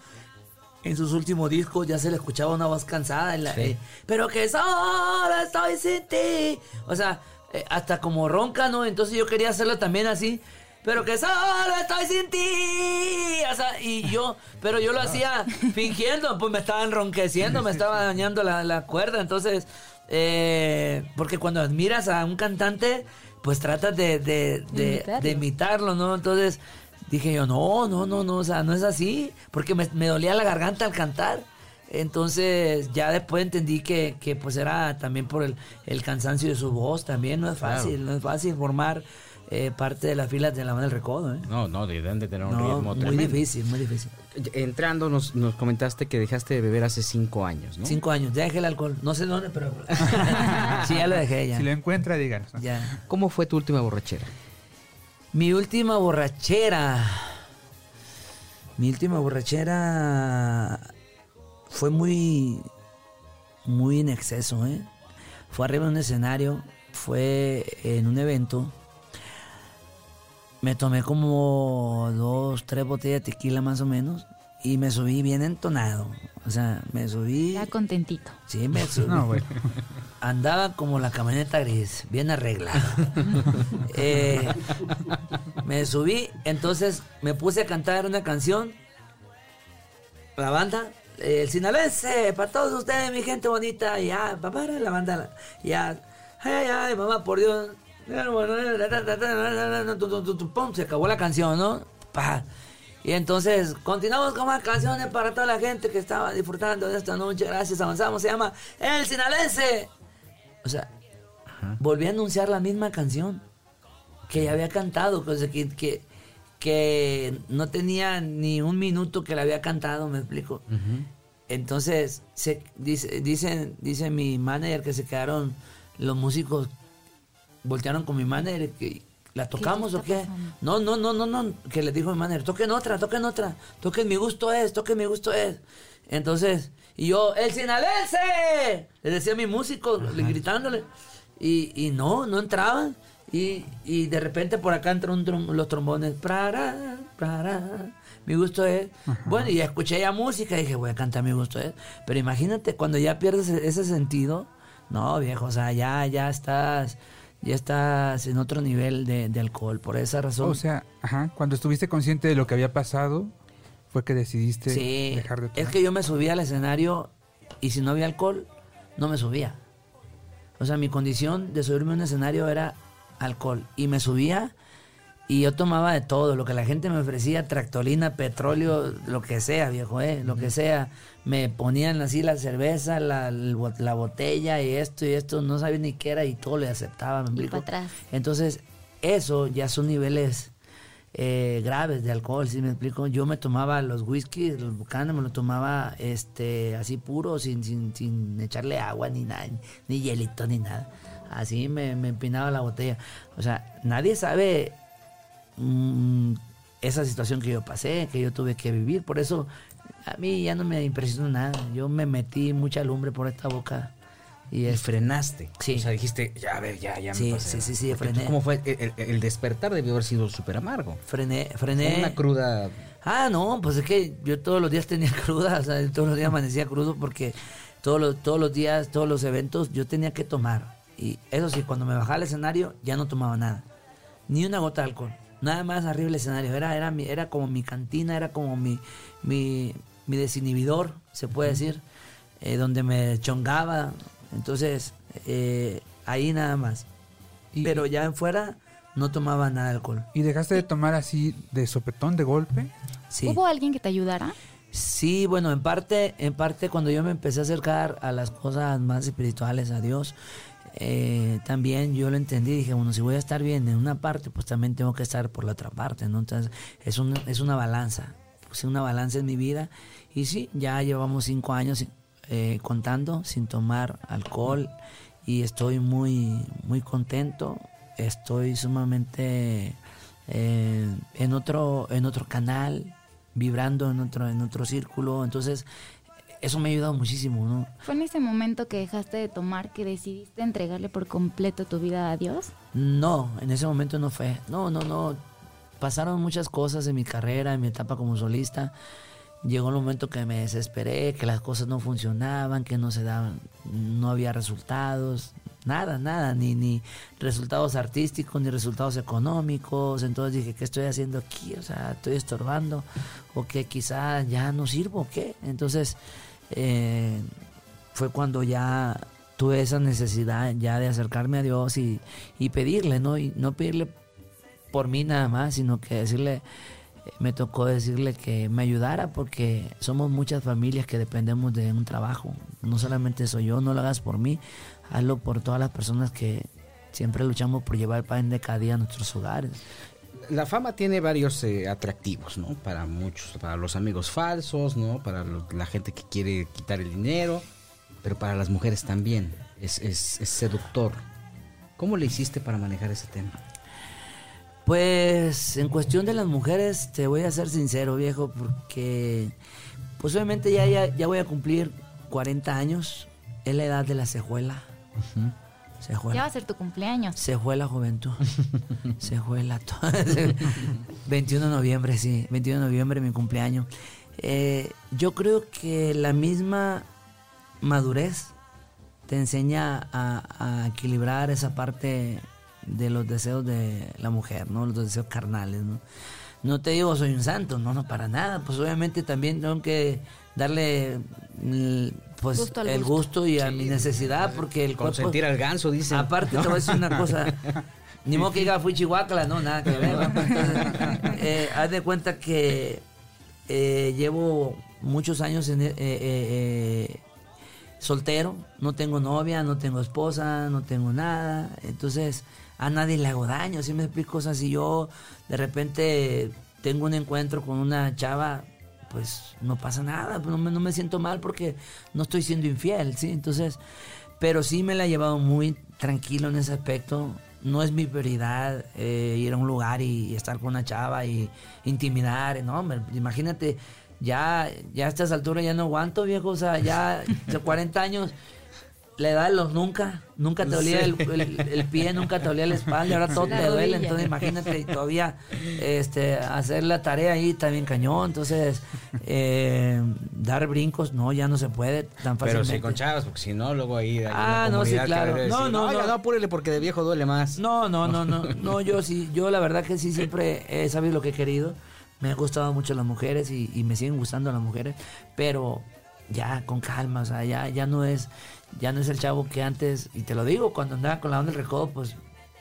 en sus últimos discos ya se le escuchaba una voz cansada. en la- Sí. eh, pero que solo estoy sin ti. O sea, eh, hasta como ronca, ¿no? Entonces yo quería hacerlo también así. Pero que solo estoy sin ti. O sea, y yo, pero yo lo hacía fingiendo, pues me estaba enronqueciendo, me estaba dañando la, la cuerda. Entonces, eh, porque cuando admiras a un cantante, pues tratas de, de, de- Imitarlo. de imitarlo, ¿no? Entonces dije yo, no, no, no, no, o sea, no es así, porque me, me dolía la garganta al cantar. Entonces ya después entendí que, que pues era también por el, el cansancio de su voz, también no es fácil, no es fácil formar eh, parte de las filas de la banda del recodo, ¿eh? No, no, deben de tener un No, ritmo muy tremendo. difícil, muy difícil. Entrando nos, nos comentaste que dejaste de beber hace cinco años, ¿no? Cinco años, ya dejé el alcohol, no sé dónde, pero [LAUGHS] sí, ya lo dejé ya. Si lo encuentra, díganos. ¿no? ya. ¿Cómo fue tu última borrachera? Mi última borrachera. Mi última borrachera fue muy muy en exceso, ¿eh? Fue arriba de un escenario, fue en un evento. Me tomé como dos, tres botellas de tequila más o menos y me subí bien entonado. O sea, me subí. Ya contentito. Sí, me [LAUGHS] subí. No, bueno. Andaba como la camioneta gris, bien arreglada. [LAUGHS] Eh, me subí, entonces me puse a cantar una canción. La banda, el sinaloense, para todos ustedes, mi gente bonita. Ya, papá, la banda, ya. Ay, ay, ay, mamá, por Dios. Se acabó la canción, ¿no? Pa. Y entonces continuamos con más canciones para toda la gente que estaba disfrutando de esta noche. Gracias, avanzamos. Se llama El Sinaloense. O sea, volví a anunciar la misma canción que ya había cantado, que, que, que no tenía ni un minuto que la había cantado, me explico. Entonces, se, dice, dice, dice mi manager que se quedaron los músicos, voltearon con mi manager, que, ¿la tocamos o está qué? pasando? No, no, no, no, no, que le dijo mi manager, toquen otra, toquen otra, toquen mi gusto es, toquen mi gusto es. Entonces, y yo, ¡el sinaloense! Le decía a mi músico, le- gritándole. Y, y no, no entraban. Y, y de repente por acá entran un trom- los trombones. Prara, prara, mi gusto es. Bueno, y escuché ya música y dije, voy a cantar mi gusto es. Pero imagínate, cuando ya pierdes ese sentido, no, viejo, o sea, ya, ya estás, ya estás en otro nivel de, de alcohol. Por esa razón. O sea, ajá, cuando estuviste consciente de lo que había pasado, fue que decidiste Sí, dejar de tomar. es que yo me subía al escenario y si no había alcohol, no me subía. O sea, mi condición de subirme a un escenario era alcohol. Y me subía y yo tomaba de todo, lo que la gente me ofrecía, tractolina, petróleo, lo que sea, viejo, eh, lo que sea. Me ponían así la cerveza, la, la botella y esto y esto, no sabía ni qué era y todo le aceptaba, ¿me Y para atrás. Entonces, eso ya son niveles eh, graves de alcohol, ¿sí me explico? Yo me tomaba los whisky, los bucanes, me lo tomaba este así puro, sin, sin, sin echarle agua ni nada, ni hielito ni nada. Así me, me empinaba la botella. O sea, nadie sabe mm, esa situación que yo pasé, que yo tuve que vivir. Por eso a mí ya no me impresionó nada. Yo me metí mucha lumbre por esta boca. Y Y es, frenaste. Sí. O sea, dijiste, ya, a ver, ya, ya Sí, me pasé. sí, sí, sí, frené. ¿Cómo fue? El, el- el despertar debió haber sido súper amargo. frené, frené. Una cruda. Ah, no, pues es que yo todos los días tenía [LAUGHS] cruda, o sea, todos los días amanecía crudo porque todos los, todos los días, todos los eventos yo tenía que tomar. Y eso sí, cuando me bajaba al escenario ya no tomaba nada. Ni una gota de alcohol. Nada más arriba del escenario. Era, era, mi- era como mi cantina, era como mi, mi, mi desinhibidor, se puede decir, eh, donde me chongaba. Entonces, eh, ahí nada más. Y- Pero ya en fuera no tomaba nada de alcohol. ¿Y dejaste de tomar así de sopetón, de golpe? Sí. ¿Hubo alguien que te ayudara? Sí, bueno, en parte, en parte cuando yo me empecé a acercar a las cosas más espirituales, a Dios, eh, también yo lo entendí, dije, bueno, si voy a estar bien en una parte, pues también tengo que estar por la otra parte, ¿no? Entonces, es, un, es una balanza, puse una balanza en mi vida y sí, ya llevamos cinco años eh, contando sin tomar alcohol y estoy muy, muy contento, estoy sumamente eh, en otro, en otro canal, vibrando en otro, en otro círculo. Entonces, eso me ha ayudado muchísimo, ¿no? ¿Fue en ese momento que dejaste de tomar que decidiste entregarle por completo tu vida a Dios? No, en ese momento no fue. No, no, no. Pasaron muchas cosas en mi carrera, en mi etapa como solista. Llegó un momento que me desesperé, que las cosas no funcionaban, que no se daban, no había resultados, nada, nada, ni, ni resultados artísticos, ni resultados económicos. Entonces dije, ¿qué estoy haciendo aquí? O sea, estoy estorbando, o que quizá ya no sirvo, ¿o ¿qué? Entonces, eh, fue cuando ya tuve esa necesidad ya de acercarme a Dios y, y pedirle, ¿no? Y no pedirle por mí nada más, sino que decirle, me tocó decirle que me ayudara porque somos muchas familias que dependemos de un trabajo. No solamente soy yo, no lo hagas por mí, hazlo por todas las personas que siempre luchamos por llevar el pan de cada día a nuestros hogares. La fama tiene varios eh, atractivos, ¿no? Para muchos, para los amigos falsos, ¿no? Para lo- la gente que quiere quitar el dinero, pero para las mujeres también. Es, es- es seductor. ¿Cómo le hiciste para manejar ese tema? Pues en cuestión de las mujeres, te voy a ser sincero, viejo, porque pues obviamente ya, ya, ya voy a cumplir 40 años es la edad de la cejuela. Cejuela. Ya va a ser tu cumpleaños. Se fue la juventud. [LAUGHS] Se fue la... to- [LAUGHS] 21 de noviembre, sí. 21 de noviembre, mi cumpleaños. Eh, yo creo que la misma madurez te enseña a, a equilibrar esa parte de los deseos de la mujer, ¿no? Los deseos carnales, ¿no? No te digo soy un santo, no, no, para nada. Pues obviamente también tengo que darle mm, pues Gusto el gusto. y a mi necesidad porque el cuerpo... Consentir al ganso, dice. Aparte, te voy a decir una [LAUGHS] cosa. Ni modo que diga fui chihuahua, no, nada que ver. ¿no? [LAUGHS] Eh, haz de cuenta que eh, llevo muchos años en, eh, eh, eh, soltero, no tengo novia, no tengo esposa, no tengo nada. Entonces, a nadie le hago daño, si me explico. O sea, si yo de repente tengo un encuentro con una chava, pues no pasa nada, no me, no me siento mal porque no estoy siendo infiel, ¿sí? Entonces, pero sí me la he llevado muy tranquilo en ese aspecto. No es mi prioridad eh, ir a un lugar y, y estar con una chava y intimidar. No, hombre, imagínate, ya, ya a estas alturas ya no aguanto, viejo. O sea, ya [LAUGHS] de 40 años, la edad de los nunca. Nunca te dolía el, el- el pie, nunca te dolía la espalda, ahora todo La te duele. rodilla. Entonces, imagínate y todavía este, hacer la tarea ahí también cañón. Entonces, eh, dar brincos, no, ya no se puede tan Pero fácilmente. sí con chavas, porque si no, luego ahí hay Ah, no, sí, claro. No, no, "Oiga, no. no, apúrele porque de viejo duele más. No, no, no, no, no, yo sí, yo la verdad que sí siempre he sabido lo que he querido. Me han gustado mucho las mujeres y, y me siguen gustando las mujeres, pero ya con calma, o sea, ya, ya no es, ya no es el chavo que antes, y te lo digo, cuando andaba con la onda del recodo, pues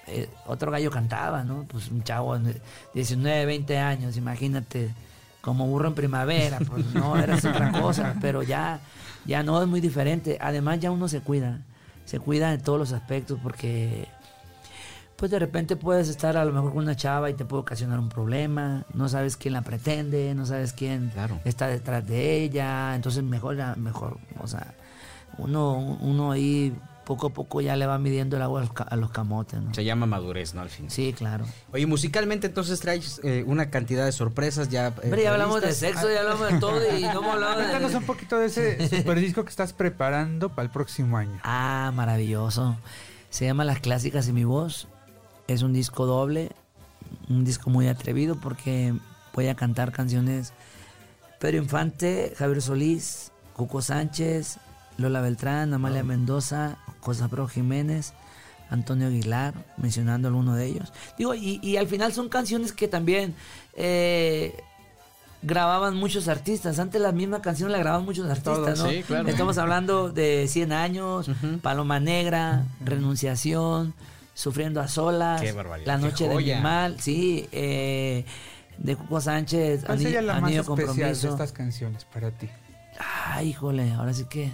eh, otro gallo cantaba, ¿no? Pues un chavo de 19, 20 años, imagínate, como burro en primavera, pues no, era otra cosa, [LAUGHS] pero ya, ya no es muy diferente. Además ya uno se cuida, se cuida en todos los aspectos porque pues de repente puedes estar a lo mejor con una chava y te puede ocasionar un problema, no sabes quién la pretende, no sabes quién Claro. está detrás de ella, entonces mejor, mejor, o sea, uno, uno ahí poco a poco ya le va midiendo el agua a los, camotes, ¿no? Se llama madurez, ¿no? Al fin. Sí, claro. Oye, musicalmente entonces traes eh, una cantidad de sorpresas ya. eh, Hombre, ya hablamos de sexo, ya hablamos de todo y no hemos hablado Cuéntanos de... un poquito de ese [LAUGHS] super disco que estás preparando para el próximo año. Ah, maravilloso. Se llama Las Clásicas y mi voz. Es un disco doble, un disco muy atrevido porque voy a cantar canciones Pedro Infante, Javier Solís, Cuco Sánchez, Lola Beltrán, Amalia Mendoza, José Pro Jiménez, Antonio Aguilar, mencionando alguno de ellos. Digo, y, y al final son canciones que también eh, grababan muchos artistas. Antes la misma canción la grababan muchos artistas, ¿no? sí, claro. Estamos [LAUGHS] hablando de 100 años, Paloma Negra, Renunciación, Sufriendo a Solas, Qué La qué Noche de joya. mi mal, sí, eh, de Cuco Sánchez, ¿Cuál sería la más Anillo especial de estas canciones para ti? Ay, híjole, ahora sí que.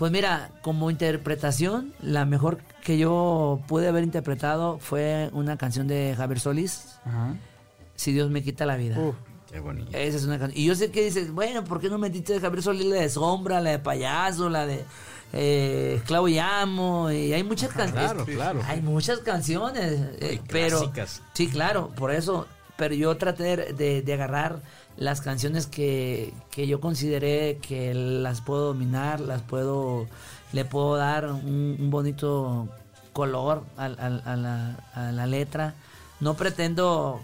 Pues mira, como interpretación, la mejor que yo pude haber interpretado fue una canción de Javier Solís, Ajá. Si Dios me quita la vida. Uf, Qué bonito. Esa es una canción. Y yo sé que dices, bueno, ¿por qué no metiste de Javier Solís la de Sombra, la de Payaso, la de eh, Esclavo y Amo? Y hay muchas canciones. Claro, claro. Hay muchas canciones. eh, Y pero clásicas. Sí, claro, por eso. Pero yo traté de, de agarrar las canciones que, que yo consideré que las puedo dominar, las puedo, le puedo dar un, bonito color a, la, a la letra. No pretendo,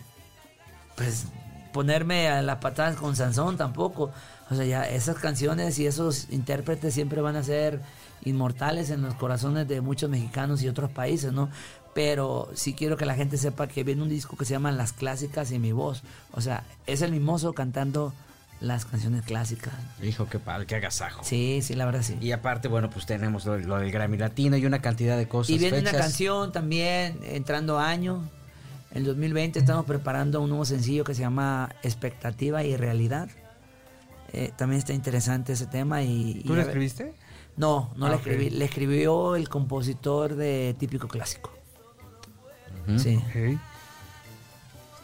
pues, ponerme a las patadas con Sansón tampoco. O sea, ya esas canciones y esos intérpretes siempre van a ser inmortales en los corazones de muchos mexicanos y otros países, ¿no? Pero sí quiero que la gente sepa que viene un disco que se llama Las Clásicas y mi voz. O sea, es el mimoso cantando las canciones clásicas. Hijo, qué padre, qué agasajo. Sí, sí, la verdad sí. Y aparte, bueno, pues tenemos lo, lo del Grammy Latino y una cantidad de cosas. Y viene una canción también entrando año. En 2020 estamos preparando un nuevo sencillo que se llama Expectativa y Realidad. Eh, también está interesante ese tema y... ¿Tú y lo escribiste? No, no Ah, le ok. escribí. Le escribió el compositor de Típico Clásico. Sí.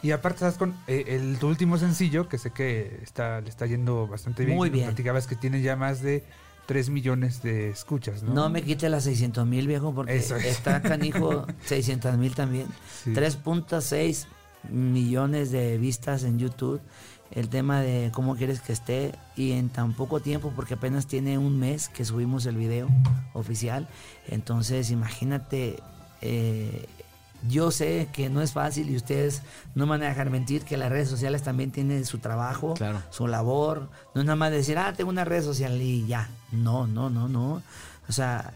Y aparte estás con eh, el tu último sencillo, que sé que está, le está yendo bastante bien. Muy bien. Platicabas que tiene ya más de 3 millones de escuchas, ¿no? No, me quite las 600 mil, viejo, porque es. está canijo [LAUGHS] 600 mil también. Sí. 3.6 millones de vistas en YouTube. el tema de cómo quieres que esté y en tan poco tiempo porque apenas tiene un mes que subimos el video oficial entonces imagínate eh, yo sé que no es fácil y ustedes no me van a dejar mentir que las redes sociales también tienen su trabajo, Claro. su labor. No es nada más decir, ah, tengo una red social y ya. No, no, no, no. O sea,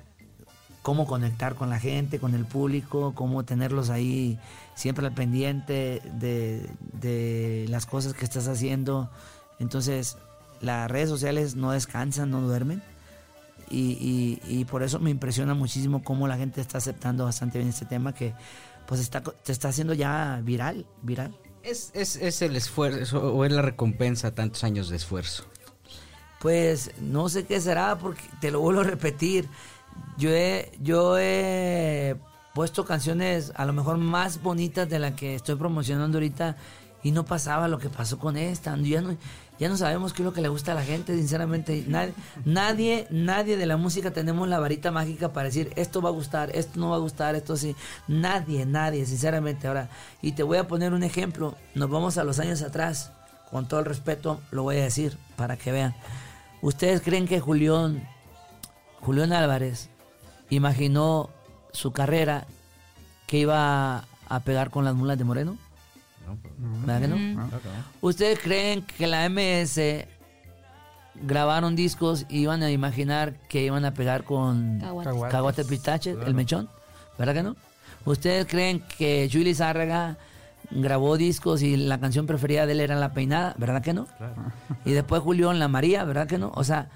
cómo conectar con la gente, con el público, cómo tenerlos ahí siempre al pendiente de, de las cosas que estás haciendo. Entonces, las redes sociales no descansan, no duermen. Y, y- y por eso me impresiona muchísimo cómo la gente está aceptando bastante bien este tema que pues está, te está haciendo ya viral, viral. Es, es, es el esfuerzo o es la recompensa tantos años de esfuerzo. Pues no sé qué será porque te lo vuelvo a repetir. Yo he, yo he puesto canciones a lo mejor más bonitas de la que estoy promocionando ahorita y no pasaba lo que pasó con esta. No, ya no sabemos qué es lo que le gusta a la gente, sinceramente. Nadie, nadie, de la música tenemos la varita mágica para decir esto va a gustar, esto no va a gustar, esto sí. Nadie, nadie, sinceramente. Ahora, y te voy a poner un ejemplo. Nos vamos a los años atrás. Con todo el respeto, lo voy a decir para que vean. ¿Ustedes creen que Julián, Julián Álvarez imaginó su carrera que iba a pegar con las mulas de Moreno? ¿Verdad que no? ¿Ustedes creen que la MS grabaron discos y iban a imaginar que iban a pegar con Caguates. Caguates. Caguate Pistache, el mechón? ¿Verdad que no? ¿Ustedes creen que Julie Zárraga grabó discos y la canción preferida de él era La Peinada? ¿Verdad que no? Y después Julián La María, ¿verdad que no? O sea,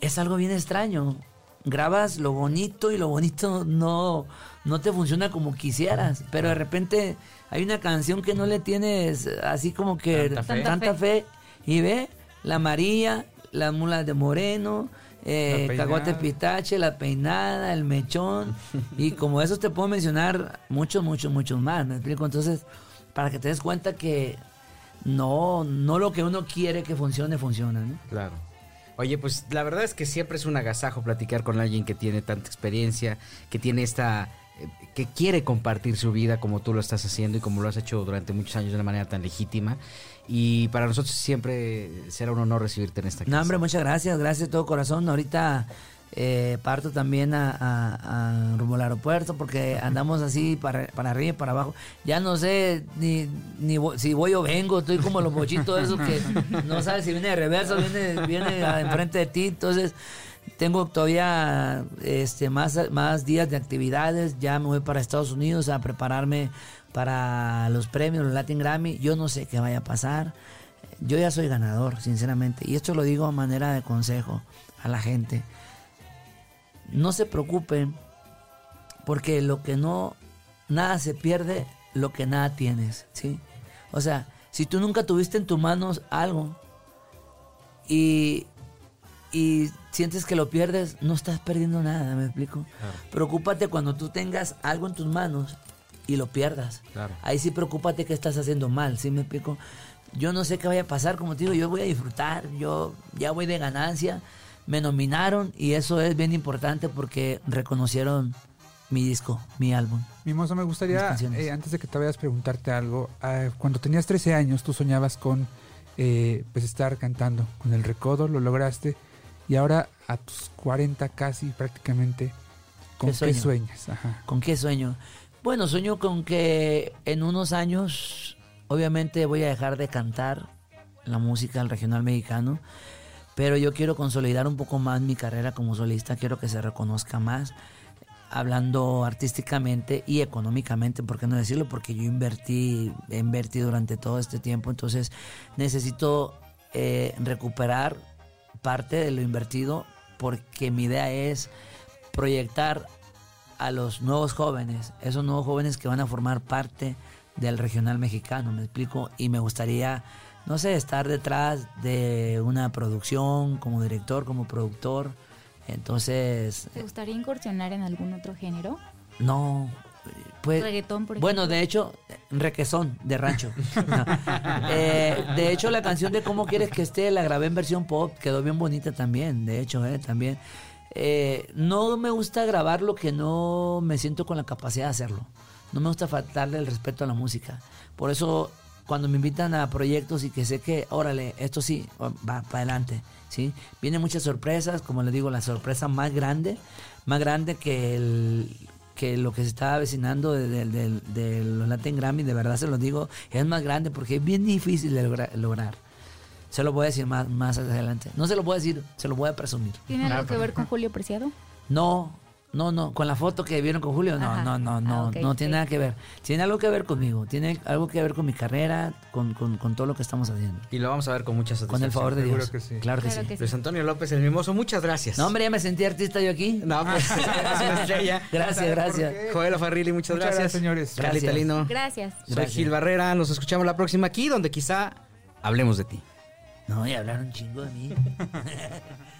es algo bien extraño. Grabas lo bonito y lo bonito no, no te funciona como quisieras. Pero de repente hay una canción que no le tienes así como que Tanta fe. tanta fe. Y ve, La María, Las Mulas de Moreno, eh, Cagote. Pistache, La Peinada, El Mechón. [LAUGHS] y como esos te puedo mencionar muchos, muchos, muchos más. ¿Me explico? Entonces, para que te des cuenta que no, no lo que uno quiere que funcione, funciona, ¿no? Claro. Oye, pues la verdad es que siempre es un agasajo platicar con alguien que tiene tanta experiencia, que tiene esta eh, que quiere compartir su vida como tú lo estás haciendo y como lo has hecho durante muchos años de una manera tan legítima. Y para nosotros siempre será un honor recibirte en esta casa. No, hombre, muchas gracias, gracias de todo corazón. Ahorita eh, parto también a, rumbo al aeropuerto porque andamos así para, para arriba y para abajo. Ya no sé ni, ni si voy o vengo, estoy como los bochitos esos que no sabes si viene de reverso, viene, viene enfrente de ti. Entonces, tengo todavía este, más, más días de actividades. Ya me voy para Estados Unidos a prepararme para los premios, los Latin Grammy. Yo no sé qué vaya a pasar. Yo ya soy ganador, sinceramente. Y esto lo digo a manera de consejo a la gente. No se preocupen porque lo que no, nada se pierde, lo que nada tienes, ¿sí? O sea, si tú nunca tuviste en tus manos algo y, y sientes que lo pierdes, no estás perdiendo nada, ¿me explico? Preocúpate cuando tú tengas algo en tus manos y lo pierdas. Claro. Ahí sí preocúpate que estás haciendo mal, ¿sí me explico? Yo no sé qué vaya a pasar, como te digo, yo voy a disfrutar, yo ya voy de ganancia, me nominaron y eso es bien importante porque reconocieron mi disco, mi álbum. Mimoso, me gustaría, eh, antes de que te vayas, preguntarte algo. Ah, cuando tenías 13 años, tú soñabas con eh, pues estar cantando con el recodo, lo lograste. Y ahora, a tus 40 casi prácticamente, ¿con ¿Qué sueñas? Ajá. ¿Con qué sueño? Bueno, sueño con que en unos años, obviamente voy a dejar de cantar la música del regional mexicano, pero yo quiero consolidar un poco más mi carrera como solista, quiero que se reconozca más, hablando artísticamente y económicamente, ¿por qué no decirlo? Porque yo invertí, he invertido durante todo este tiempo, entonces necesito eh, recuperar parte de lo invertido porque mi idea es proyectar a los nuevos jóvenes, esos nuevos jóvenes que van a formar parte del regional mexicano, me explico, y me gustaría, no sé, estar detrás de una producción como director, como productor, entonces, ¿Te gustaría incursionar en algún otro género? no, pues, Reggaetón, por bueno, de hecho, requesón de rancho. [LAUGHS] No. Eh, de hecho, la canción de Cómo quieres que esté la grabé en versión pop, quedó bien bonita también, de hecho, eh, también. Eh, no me gusta grabar lo que no me siento con la capacidad de hacerlo. No me gusta faltarle el respeto a la música. Por eso cuando me invitan a proyectos y que sé que, órale, esto sí, va para adelante, ¿sí? Vienen muchas sorpresas, como les digo, la sorpresa más grande, más grande que el que lo que se está avecinando de, de- de- de los Latin Grammy, de verdad se lo digo, es más grande porque es bien difícil de logra- lograr. Se lo voy a decir más, más adelante. No se lo voy a decir, se lo voy a presumir. ¿Tiene algo que ver con Julio Preciado? No, no, no. Con la foto que vieron con Julio, no, Ajá. no, no, no, Ah, no tiene nada que ver. Tiene algo que ver conmigo, tiene algo que ver con mi carrera, con, con, con todo lo que estamos haciendo. Y lo vamos a ver con mucha satisfacción. Con el favor de Seguro Dios. que sí. Claro que Claro sí. que sí. Luis Antonio López, el mimoso, muchas gracias. No, hombre, ya me sentí artista yo aquí. No, pues es una [LAUGHS] estrella. Gracias, gracias. Joel Farrilli, muchas, Muchas gracias. gracias, señores. Gracias. Lino. Gracias. Soy Gracias. Gil Barrera. Nos escuchamos la próxima aquí, donde quizá hablemos de ti. No, y hablaron un chingo de mí. [LAUGHS]